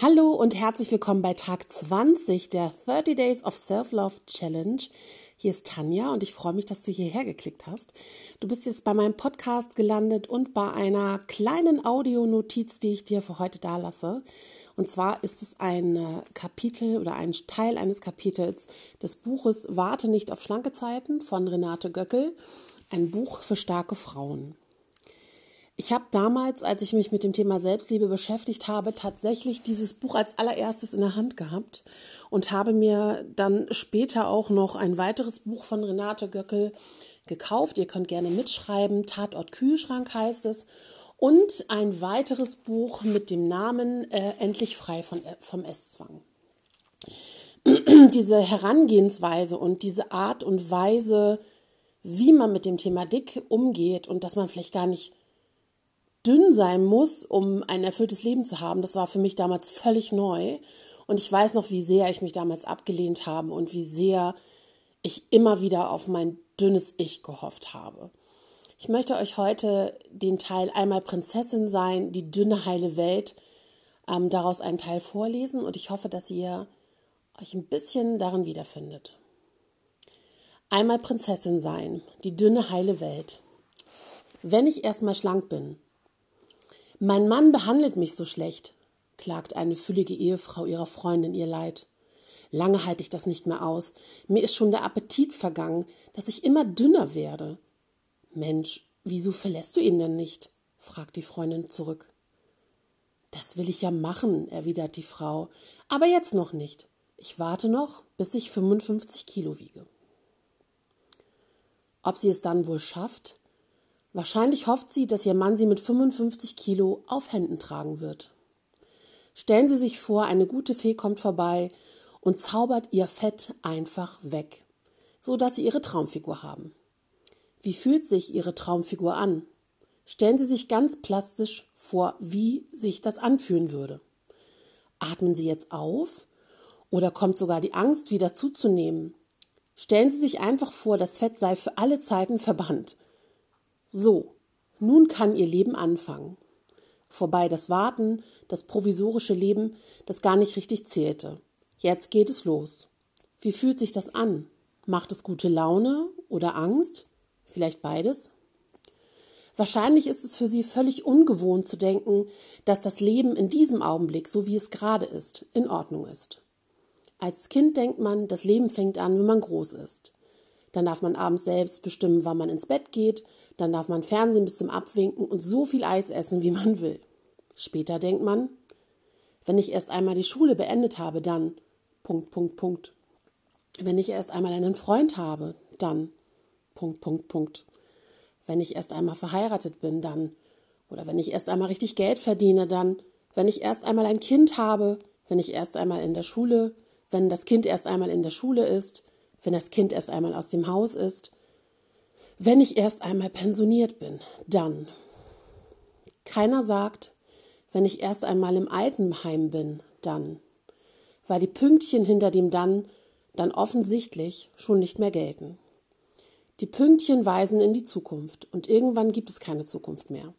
Hallo und herzlich willkommen bei Tag 20 der 30 Days of Self-Love Challenge. Hier ist Tanja und ich freue mich, dass du hierher geklickt hast. Du bist jetzt bei meinem Podcast gelandet und bei einer kleinen Audionotiz, die ich dir für heute da lasse. Und zwar ist es ein äh, Kapitel oder ein Teil eines Kapitels des Buches Warte nicht auf schlanke Zeiten von Renate Göckel. Ein Buch für starke Frauen. Ich habe damals, als ich mich mit dem Thema Selbstliebe beschäftigt habe, tatsächlich dieses Buch als allererstes in der Hand gehabt und habe mir dann später auch noch ein weiteres Buch von Renate Göckel gekauft. Ihr könnt gerne mitschreiben. Tatort Kühlschrank heißt es. Und ein weiteres Buch mit dem Namen äh, Endlich frei von, äh, vom Esszwang. diese Herangehensweise und diese Art und Weise, wie man mit dem Thema Dick umgeht und dass man vielleicht gar nicht dünn sein muss, um ein erfülltes Leben zu haben, das war für mich damals völlig neu. Und ich weiß noch, wie sehr ich mich damals abgelehnt habe und wie sehr ich immer wieder auf mein dünnes Ich gehofft habe. Ich möchte euch heute den Teil einmal Prinzessin sein, die dünne heile Welt, ähm, daraus einen Teil vorlesen und ich hoffe, dass ihr euch ein bisschen darin wiederfindet. Einmal Prinzessin sein, die dünne heile Welt. Wenn ich erstmal schlank bin, mein Mann behandelt mich so schlecht, klagt eine füllige Ehefrau ihrer Freundin ihr Leid. Lange halte ich das nicht mehr aus. Mir ist schon der Appetit vergangen, dass ich immer dünner werde. Mensch, wieso verlässt du ihn denn nicht? fragt die Freundin zurück. Das will ich ja machen, erwidert die Frau, aber jetzt noch nicht. Ich warte noch, bis ich 55 Kilo wiege. Ob sie es dann wohl schafft? Wahrscheinlich hofft sie, dass ihr Mann sie mit 55 Kilo auf Händen tragen wird. Stellen Sie sich vor, eine gute Fee kommt vorbei und zaubert ihr Fett einfach weg, so dass Sie Ihre Traumfigur haben. Wie fühlt sich Ihre Traumfigur an? Stellen Sie sich ganz plastisch vor, wie sich das anfühlen würde. Atmen Sie jetzt auf oder kommt sogar die Angst, wieder zuzunehmen? Stellen Sie sich einfach vor, das Fett sei für alle Zeiten verbannt so, nun kann ihr Leben anfangen. Vorbei das Warten, das provisorische Leben, das gar nicht richtig zählte. Jetzt geht es los. Wie fühlt sich das an? Macht es gute Laune oder Angst? Vielleicht beides? Wahrscheinlich ist es für sie völlig ungewohnt zu denken, dass das Leben in diesem Augenblick, so wie es gerade ist, in Ordnung ist. Als Kind denkt man, das Leben fängt an, wenn man groß ist. Dann darf man abends selbst bestimmen, wann man ins Bett geht, dann darf man Fernsehen bis zum Abwinken und so viel Eis essen, wie man will. Später denkt man, wenn ich erst einmal die Schule beendet habe, dann Punkt, Punkt, Punkt. Wenn ich erst einmal einen Freund habe, dann Punkt, Punkt, Punkt. Wenn ich erst einmal verheiratet bin, dann. Oder wenn ich erst einmal richtig Geld verdiene, dann. Wenn ich erst einmal ein Kind habe, wenn ich erst einmal in der Schule, wenn das Kind erst einmal in der Schule ist, wenn das Kind erst einmal aus dem Haus ist, wenn ich erst einmal pensioniert bin, dann. Keiner sagt, wenn ich erst einmal im Altenheim bin, dann. Weil die Pünktchen hinter dem dann dann offensichtlich schon nicht mehr gelten. Die Pünktchen weisen in die Zukunft und irgendwann gibt es keine Zukunft mehr.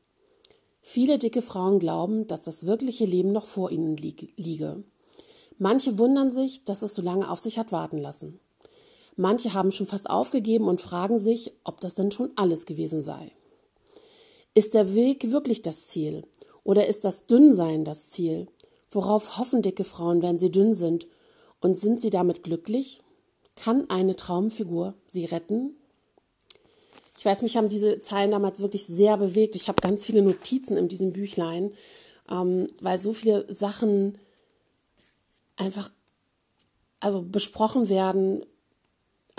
Viele dicke Frauen glauben, dass das wirkliche Leben noch vor ihnen liege. Manche wundern sich, dass es so lange auf sich hat warten lassen. Manche haben schon fast aufgegeben und fragen sich, ob das denn schon alles gewesen sei. Ist der Weg wirklich das Ziel? Oder ist das Dünnsein das Ziel? Worauf hoffen dicke Frauen, wenn sie dünn sind? Und sind sie damit glücklich? Kann eine Traumfigur sie retten? Ich weiß, mich haben diese Zeilen damals wirklich sehr bewegt. Ich habe ganz viele Notizen in diesem Büchlein, ähm, weil so viele Sachen einfach also besprochen werden,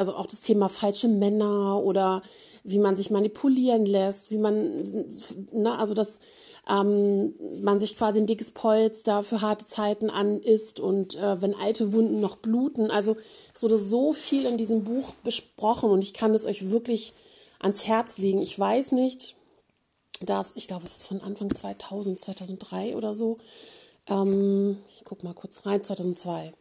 also auch das Thema falsche Männer oder wie man sich manipulieren lässt, wie man, na, also dass ähm, man sich quasi ein dickes Polster für harte Zeiten an isst und äh, wenn alte Wunden noch bluten. Also es wurde so viel in diesem Buch besprochen und ich kann es euch wirklich ans Herz legen. Ich weiß nicht, dass, ich glaube, es ist von Anfang 2000, 2003 oder so. Ähm, ich gucke mal kurz rein, 2002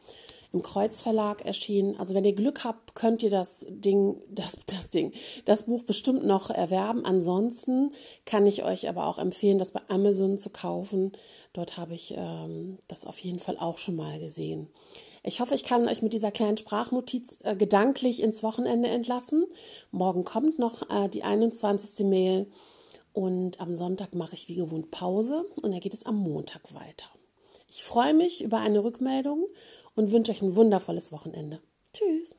im Kreuzverlag erschienen. Also wenn ihr Glück habt, könnt ihr das Ding, das, das Ding, das Buch bestimmt noch erwerben. Ansonsten kann ich euch aber auch empfehlen, das bei Amazon zu kaufen. Dort habe ich ähm, das auf jeden Fall auch schon mal gesehen. Ich hoffe, ich kann euch mit dieser kleinen Sprachnotiz äh, gedanklich ins Wochenende entlassen. Morgen kommt noch äh, die 21. Mail und am Sonntag mache ich wie gewohnt Pause und dann geht es am Montag weiter. Ich freue mich über eine Rückmeldung und wünsche euch ein wundervolles Wochenende. Tschüss.